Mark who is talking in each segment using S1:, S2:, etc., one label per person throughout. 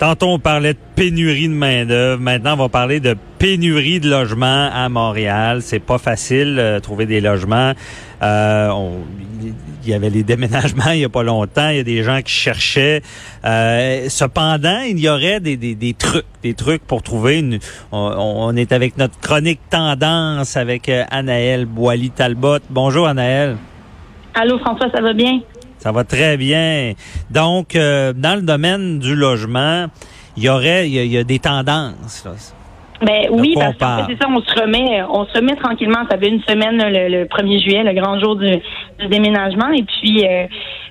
S1: Tantôt, on parlait de pénurie de main-d'œuvre. Maintenant, on va parler de pénurie de logements à Montréal. C'est pas facile euh, trouver des logements. Euh, il y avait les déménagements il y a pas longtemps. Il y a des gens qui cherchaient. Euh, cependant, il y aurait des, des, des, trucs, des trucs pour trouver une. On, est avec notre chronique tendance avec euh, Anaël Boily-Talbot. Bonjour, Anaël.
S2: Allô, François, ça va bien?
S1: Ça va très bien. Donc, euh, dans le domaine du logement, il y aurait, il y a, des tendances.
S2: Ben oui, parce que c'est ça, on se remet, on se remet tranquillement. Ça fait une semaine le, 1er juillet, le grand jour du, déménagement, et puis euh,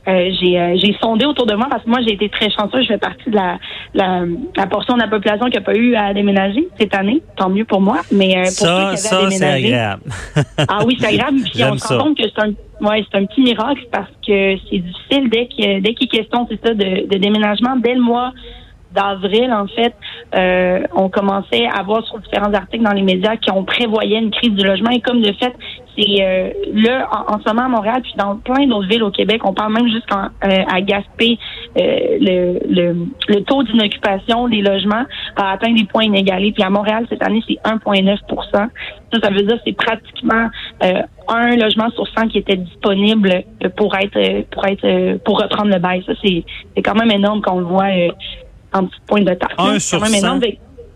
S2: euh, j'ai sondé autour de moi parce que moi j'ai été très chanceuse. Je fais partie de la, la, portion de la population qui n'a pas eu à déménager cette année. Tant mieux pour moi. Mais pour
S1: ça,
S2: ceux qui avaient
S1: ça, c'est agréable.
S2: ah oui, c'est agréable. Puis on se rend compte que c'est un Ouais, c'est un petit miracle parce que c'est difficile dès qu'il dès qu'il est question, c'est ça, de, de déménagement. Dès le mois d'avril, en fait, euh, on commençait à voir sur différents articles dans les médias qui ont prévoyé une crise du logement. Et comme de fait, c'est euh, là, en, ce moment à Montréal, puis dans plein d'autres villes au Québec, on parle même jusqu'à euh, à Gaspé, euh, le, le, le, taux d'inoccupation des logements a atteint des points inégalés. Puis à Montréal, cette année, c'est 1,9 Ça, ça veut dire que c'est pratiquement un logement sur 100 qui était disponible pour être pour être pour reprendre le bail. Ça, c'est quand même énorme quand on le voit en petit point de taille.
S1: Un sur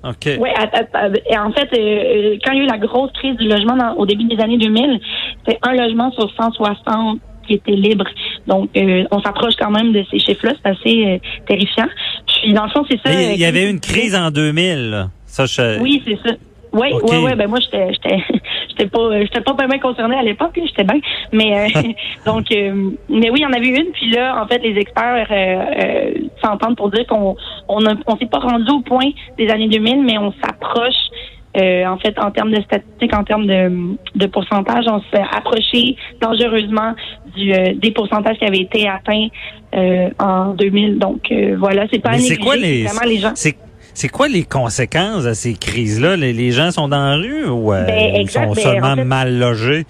S1: OK.
S2: Oui, en fait, euh, euh, quand il y a eu la grosse crise du logement au début des années 2000, c'était un logement sur 160 qui était libre. Donc, euh, on s'approche quand même de ces chiffres-là. C'est assez terrifiant. Puis, dans le fond, c'est ça.
S1: il y avait une crise en 2000. Ça,
S2: Oui, c'est ça. Oui, oui, oui. Ben moi, j'étais, j'étais, j'étais pas, j'étais pas bien concernée à l'époque. J'étais bien, mais euh, donc, euh, mais oui, il y en avait une. Puis là, en fait, les experts euh, s'entendent pour dire qu'on, on, a, on s'est pas rendu au point des années 2000, mais on s'approche. en fait, en termes de statistiques, en termes de, de pourcentage, on s'est approché dangereusement du, des pourcentages qui avaient été atteints en 2000. Donc voilà, c'est pas
S1: c'est quoi les, les gens. C'est quoi les conséquences de ces crises-là? Les, gens sont dans la rue ou euh, ben, ils sont ben, seulement mal logés?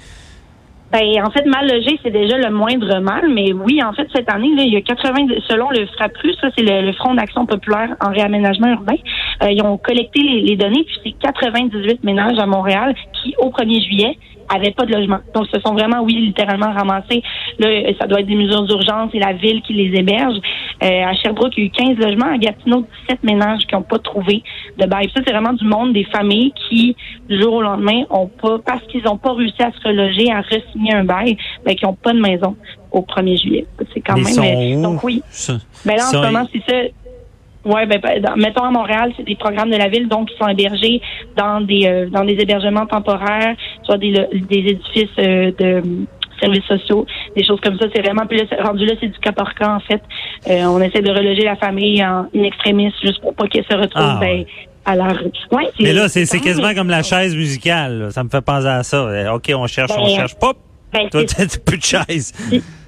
S2: Ben, en fait, mal logés, c'est déjà le moindre mal, mais oui, en fait, cette année, là, il y a 80, selon le FRAPRU, ça, c'est le, Front d'action populaire en réaménagement urbain, euh, ils ont collecté les, les données, puis c'est 98 ménages à Montréal qui, au 1er juillet, avaient pas de logement. Donc, ce sont vraiment, oui, littéralement ramassés. Là, ça doit être des mesures d'urgence et la ville qui les héberge. Euh, à Sherbrooke, il y a eu 15 logements. À Gatineau, 17 ménages qui n'ont pas trouvé de bail. Ça, c'est vraiment du monde des familles qui, du jour au lendemain, ont pas, parce qu'ils n'ont pas réussi à se reloger, à re-signer un bail, ben, qui n'ont pas de maison au 1er juillet. C'est quand même.
S1: Euh,
S2: donc, oui. Ben là, en ce moment, c'est ça. Oui, ben, ben mettons à Montréal, c'est des programmes de la ville, donc ils sont hébergés dans des euh, dans des hébergements temporaires, soit des, des édifices euh, de services sociaux, des choses comme ça. C'est vraiment plus rendu là, c'est du cas par cas en fait. Euh, on essaie de reloger la famille en une extrémiste juste pour pas qu'elle se retrouve ah, ben, à la rue. Ouais,
S1: Mais là, c'est quasiment comme la chaise musicale. Ça me fait penser à ça. OK, on cherche, on ben, cherche. Pop! Ben, Toi, t'as plus de chaise.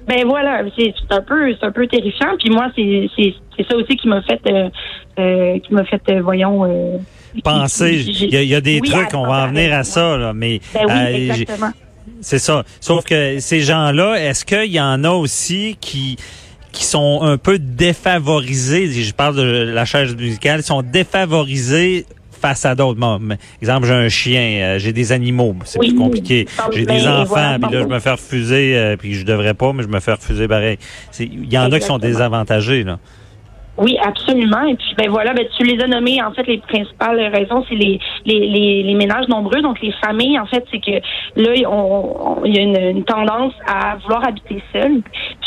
S2: Ben voilà, c'est un peu, c'est un peu terrifiant. Puis moi, c'est c'est ça aussi qui m'a fait, euh, euh, qui m'a fait, euh, voyons. Euh,
S1: Penser. Il y, a, des trucs, on va en venir à ça, là, mais.
S2: Ben oui, exactement.
S1: C'est ça. Sauf que ces gens-là, est-ce qu'il y en a aussi qui qui sont un peu défavorisés, je parle de la chaise musicale, sont défavorisés face à d'autres. exemple, j'ai un chien, euh, j'ai des animaux, c'est plus compliqué. J'ai des enfants, puis là, je me fais refuser, euh, puis je devrais pas, mais je me fais refuser pareil. Il y en a qui sont désavantagés, là.
S2: Oui, absolument. Et puis, ben voilà, ben, tu les as nommés. En fait, les principales raisons, c'est les, les, les, les, ménages nombreux, donc les familles. En fait, c'est que là, il y a une, une, tendance à vouloir habiter seul. Puis,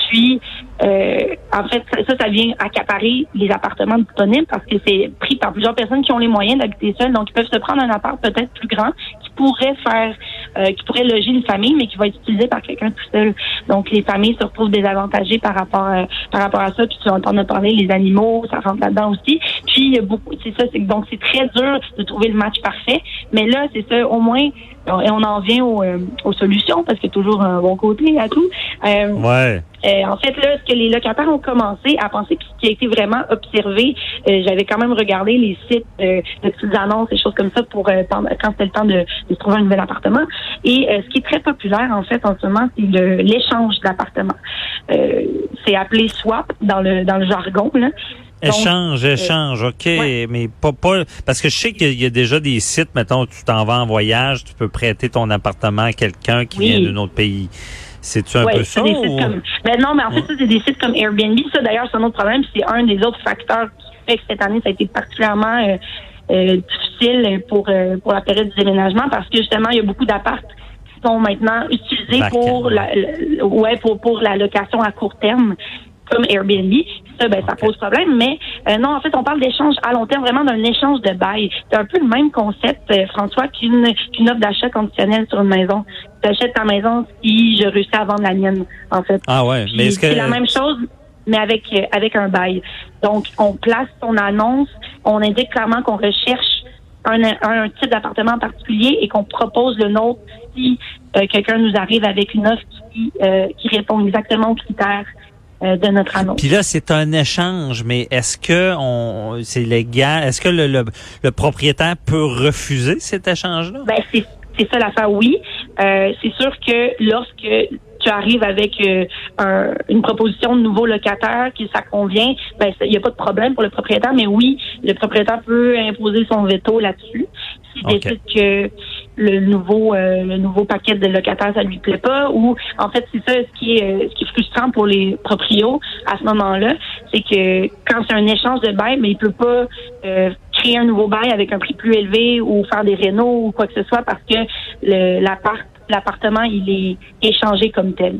S2: euh, en fait, ça, ça vient accaparer les appartements disponibles parce que c'est pris par plusieurs personnes qui ont les moyens d'habiter seuls. Donc, ils peuvent se prendre un appart peut-être plus grand, qui pourrait faire, euh, qui pourrait loger une famille, mais qui va être utilisé par quelqu'un tout seul. Donc, les familles se retrouvent désavantagées par rapport à, par rapport à ça. Puis tu entends parler, les animaux, ça rentre là-dedans aussi. Puis, beaucoup, c'est ça, c'est donc c'est très dur de trouver le match parfait. Mais là, c'est ça, au moins, et on en vient aux, euh, aux solutions parce qu'il y a toujours un bon côté à tout.
S1: Euh, ouais.
S2: Euh, en fait, là, ce que les locataires ont commencé à penser, puis ce qui a été vraiment observé, euh, j'avais quand même regardé les sites euh, de petites annonces, des choses comme ça, pour quand c'était le temps de, de, trouver un nouvel appartement. Et ce qui est très populaire, en fait, en ce moment, c'est l'échange d'appartements. c'est appelé swap dans le dans le jargon. Là.
S1: Échange, échange, OK, mais pas, pas parce que je sais qu'il y a déjà des sites, mettons, tu t'en vas en voyage, tu peux prêter ton appartement à quelqu'un qui vient d'un autre pays. C'est-tu un peu ça?
S2: Des sites comme, ben non, mais en fait, ça, c'est des sites comme Airbnb. Ça, d'ailleurs, c'est un autre problème. C'est un des autres facteurs qui fait que cette année, ça a été particulièrement euh, euh, difficile pour, euh, pour la période du déménagement parce que justement, il y a beaucoup d'apparts qui sont maintenant utilisés pour la, ouais, pour, pour la location à court terme comme Airbnb. Ça, ben, ça pose problème. Mais euh, non, en fait, on parle d'échange à long terme, vraiment d'un échange de bail. C'est un peu le même concept, euh, François, qu'une offre d'achat conditionnel sur une maison. Tu achètes ta maison si je réussis à vendre la mienne, en fait.
S1: Ah ouais, mais est-ce que...
S2: C'est la même chose, mais avec euh, avec un bail. Donc, on place son annonce, on indique clairement qu'on recherche un, un type d'appartement en particulier et qu'on propose le nôtre si quelqu'un nous arrive avec une offre qui, qui répond exactement aux critères euh, de notre annonce.
S1: Puis là, c'est un échange, mais est-ce que on, c'est légal? Est-ce que le, le, propriétaire peut refuser cet échange-là?
S2: Ben, c'est, c'est ça l'affaire, oui. Euh, c'est sûr que lorsque tu arrives avec euh, une proposition de nouveau locataire qui ça convient, ben il n'y a pas de problème pour le propriétaire, mais oui, le propriétaire peut imposer son veto là-dessus. S'il décide que le nouveau euh, le nouveau paquet de locataires ça lui plaît pas ou en fait c'est ça ce qui est euh, ce qui est frustrant pour les proprios à ce moment-là c'est que quand c'est un échange de bail mais il peut pas euh, créer un nouveau bail avec un prix plus élevé ou faire des rénaux ou quoi que ce soit parce que l'appart l'appartement il est échangé comme tel.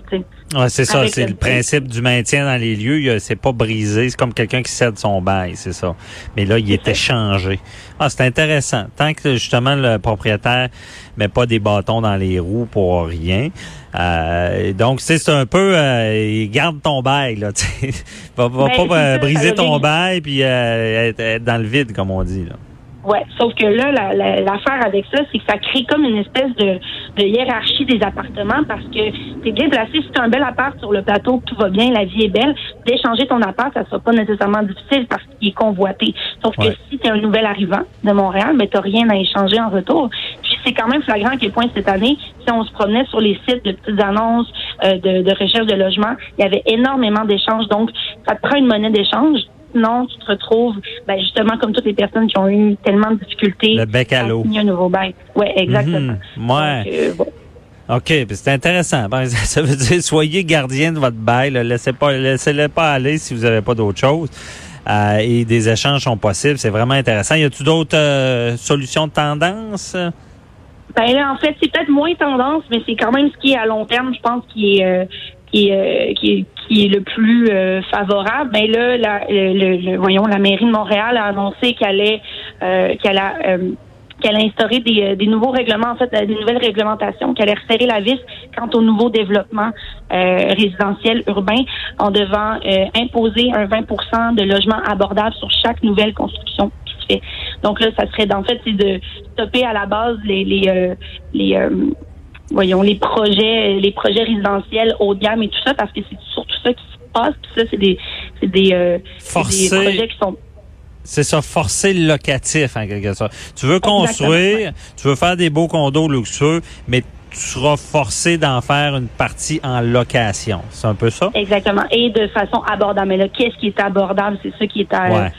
S1: Ouais, c'est ça, c'est le, principe du maintien dans les lieux. C'est pas brisé, c'est comme quelqu'un qui cède son bail, c'est ça. Mais là, il est, échangé. Ah, c'est intéressant. Tant que justement le propriétaire met pas des bâtons dans les roues pour rien. Euh, donc c'est un peu, euh, garde ton bail là. va, va ben, pas euh, briser ton bail puis euh, être, dans le vide comme on dit là.
S2: Ouais, sauf que là, l'affaire avec ça, c'est que ça crée comme une espèce de, de hiérarchie des appartements parce que t'es bien placé. Si tu un bel appart sur le plateau, tout va bien, la vie est belle, d'échanger ton appart, ça sera pas nécessairement difficile parce qu'il est convoité. Sauf que si tu es un nouvel arrivant de Montréal, mais t'as rien à échanger en retour. Puis c'est quand même flagrant à quel point cette année, si on se promenait sur les sites de petites annonces euh, de, de recherche de logement, il y avait énormément d'échanges. Donc, ça te prend une monnaie d'échange sinon, tu te retrouves, ben, justement, comme toutes les personnes qui ont eu tellement de difficultés.
S1: Le bec à l'eau.
S2: un nouveau bail. Oui, exactement.
S1: Mhm. ouais. Euh, OK, c'est intéressant. Ben, ça veut dire soyez gardien de votre bail. Laissez pas, laissez-le pas aller si vous n'avez pas d'autre chose. Euh, et des échanges sont possibles. C'est vraiment intéressant. Y a-t-il d'autres euh, solutions de tendance?
S2: Ben là, en fait, c'est peut-être moins tendance, mais c'est quand même ce qui est à long terme, je pense, qui est qui est, qui est qui est le plus euh, favorable. Mais là, la, le, voyons, la mairie de Montréal a annoncé qu'elle allait euh, qu'elle a euh, qu'elle a instauré des, des, nouveaux règlements, en fait, des nouvelles réglementations, qu'elle a resserré la vis quant au nouveau développement résidentiel urbain en devant imposer un 20% de logements abordables sur chaque nouvelle construction qui se fait. Donc là, ça serait, en fait, c'est de stopper à la base les les, les voyons, les projets, les projets résidentiels haut de gamme et tout ça, parce que c'est surtout ça qui se passe. Puis ça, c'est des, c'est des, euh, des projets qui sont
S1: c'est ça, forcer le locatif en quelque sorte. Tu veux construire, tu veux faire des beaux condos luxueux, mais tu seras forcé d'en faire une partie en location. C'est un peu ça?
S2: Exactement. Et de façon abordable. Mais là, qu'est-ce qui est abordable? C'est ça qui est à,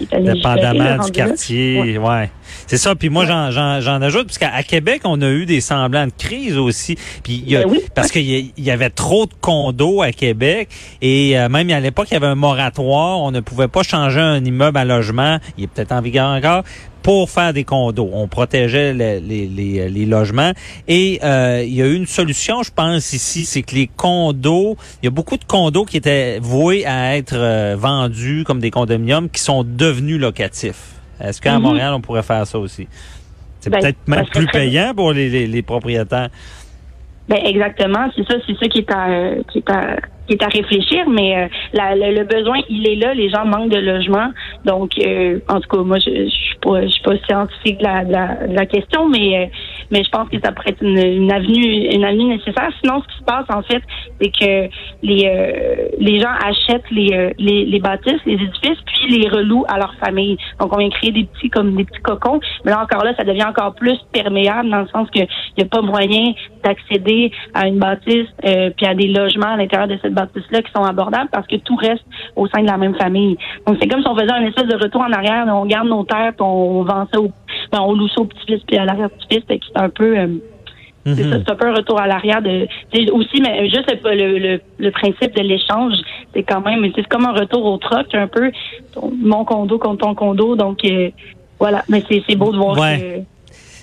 S1: Dépendamment du quartier, ouais. C'est ça. Puis moi, j'en, j'en, ajoute, parce qu'à Québec, on a eu des semblants de crise aussi. Puis il y a, ben parce qu'il y, avait trop de condos à Québec et euh, même à l'époque, il y avait un moratoire. On ne pouvait pas changer un immeuble à logement. Il est peut-être en vigueur encore pour faire des condos. On protégeait les, les, les, logements. Et euh, il y a eu une solution, je pense, ici, c'est que les condos, il y a beaucoup de condos qui étaient voués à être euh, vendus comme des condominiums qui sont devenus locatifs. Est-ce qu'à mm-hmm. Montréal, on pourrait faire ça aussi? c'est peut-être même plus payant pour les, les propriétaires.
S2: Ben exactement, c'est ça, c'est ça qui est à qui est à qui est à réfléchir, mais euh, le, besoin, il est là. Les gens manquent de logement, donc euh, en tout cas, moi, je, je suis pas, suis pas scientifique de la, de la, question, mais euh, mais je pense que ça pourrait être une, une, avenue, une avenue nécessaire. Sinon, ce qui se passe en fait, c'est que les les gens achètent les, les les bâtisses, les édifices, puis les relouent à leur famille. Donc, on vient créer des petits comme des petits cocons, mais là encore là, ça devient encore plus perméable dans le sens que il n'y a pas moyen d'accéder à une bâtisse puis à des logements à l'intérieur de cette bâtisses-là qui sont abordables parce que tout reste au sein de la même famille. Donc, c'est comme si on faisait un espèce de retour en arrière. On garde nos terres, puis on vend ça au, ben, on loue ça au petit-fils puis à l'arrière-petit-fils. C'est un peu... Euh, c'est ça, mhm. c'est un peu un retour à l'arrière de aussi mais juste le, le, le principe de l'échange c'est quand même c'est comme un retour au troc un peu mon condo contre ton condo donc euh, voilà mais c'est beau de voir que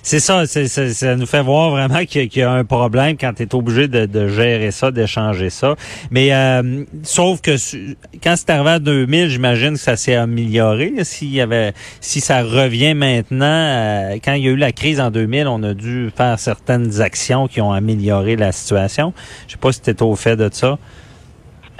S1: c'est ça, ça nous fait voir vraiment qu'il y, a un problème quand tu es obligé de, gérer ça, d'échanger ça. Mais euh, sauf que quand c'est arrivé à 2000, j'imagine que ça s'est amélioré. S'il y avait, si ça revient maintenant, euh, quand il y a eu la crise en 2000, on a dû faire certaines actions qui ont amélioré la situation. Je sais pas si tu au fait de ça.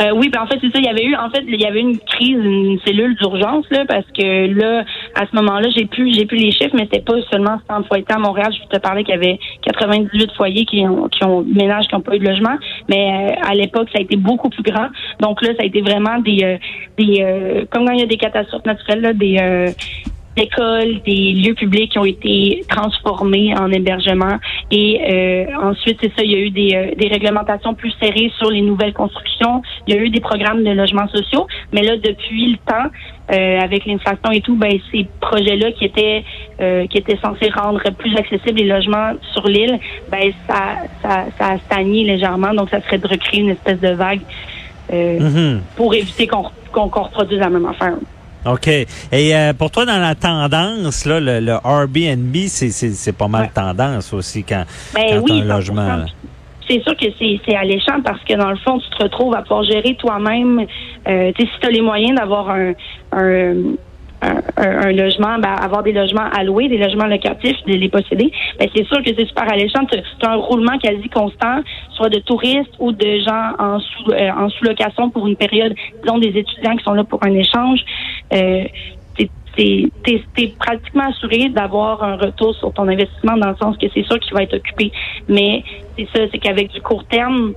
S2: Euh, oui, ben en fait c'est ça. Il y avait eu en fait il y avait une crise, une cellule d'urgence là parce que là à ce moment-là j'ai plus j'ai plus les chiffres, mais c'était pas seulement 100 foyers à Montréal. Je te parlais qu'il y avait 98 foyers qui ont qui ont ménages qui n'ont pas eu de logement, mais euh, à l'époque ça a été beaucoup plus grand. Donc là ça a été vraiment des euh, des comme quand il y a des catastrophes naturelles là, des écoles, des lieux publics qui ont été transformés en hébergement. Et euh, ensuite, c'est ça, il y a eu des, euh, des, réglementations plus serrées sur les nouvelles constructions. Il y a eu des programmes de logements sociaux. Mais là, depuis le temps, euh, avec l'inflation et tout, ben ces projets-là qui étaient qui étaient censés rendre plus accessibles les logements sur l'île, ben ça, ça, ça a stagné légèrement. Donc, ça serait de recréer une espèce de vague mm-hmm. pour éviter qu'on qu'on reproduise la même affaire.
S1: OK. Et euh, pour toi, dans la tendance, là, le, le Airbnb, c'est pas mal tendance aussi quand, ben quand un logement.
S2: C'est sûr que c'est alléchant parce que dans le fond, tu te retrouves à pouvoir gérer toi-même. Euh, si tu as les moyens d'avoir un, un un, logement, ben, avoir des logements alloués, des logements locatifs, de les posséder, ben, c'est sûr que c'est super alléchant. Tu as un roulement quasi constant, soit de touristes ou de gens en sous euh, en sous-location pour une période, disons des étudiants qui sont là pour un échange. Euh, t'es es, pratiquement assuré d'avoir un retour sur ton investissement dans le sens que c'est sûr qu'il va être occupé. Mais c'est ça, c'est qu'avec du court terme,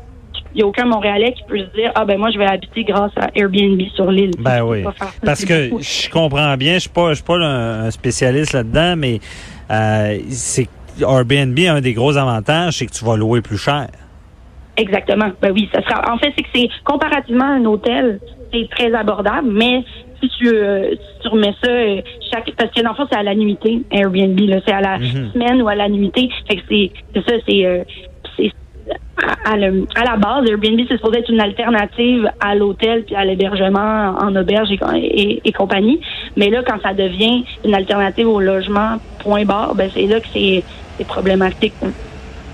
S2: il n'y a aucun Montréalais qui peut se dire ah ben moi je vais habiter grâce à Airbnb sur l'île.
S1: Ben oui. Parce que je comprends bien, je suis pas je suis pas un spécialiste là-dedans, mais euh, c'est Airbnb a un des gros avantages, c'est que tu vas louer plus cher.
S2: Exactement. Ben oui, ça sera. En fait, c'est que c'est comparativement à un hôtel, c'est très abordable, mais si tu, euh, tu remets ça euh, chaque parce que dans le fond c'est à la nuitée Airbnb c'est à la mhm. semaine ou à la nuitée fait que c'est c'est ça c'est à, la base, Airbnb, c'est supposé être une alternative à l'hôtel puis à l'hébergement en auberge et, compagnie. Mais là, quand ça devient une alternative au logement, point barre, ben c'est là que c'est problématique.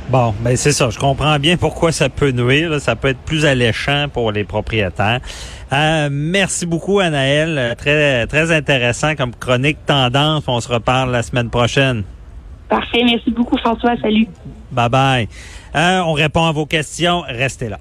S1: Bon, ben c'est ça. Je comprends bien pourquoi ça peut nuire. Ça peut être plus alléchant pour les propriétaires. Euh, merci beaucoup, Anaël. Très, très intéressant comme chronique tendance. On se reparle la semaine prochaine.
S2: Parfait. Merci beaucoup, François. Salut.
S1: Bye bye. Euh, on répond à vos questions. Restez là.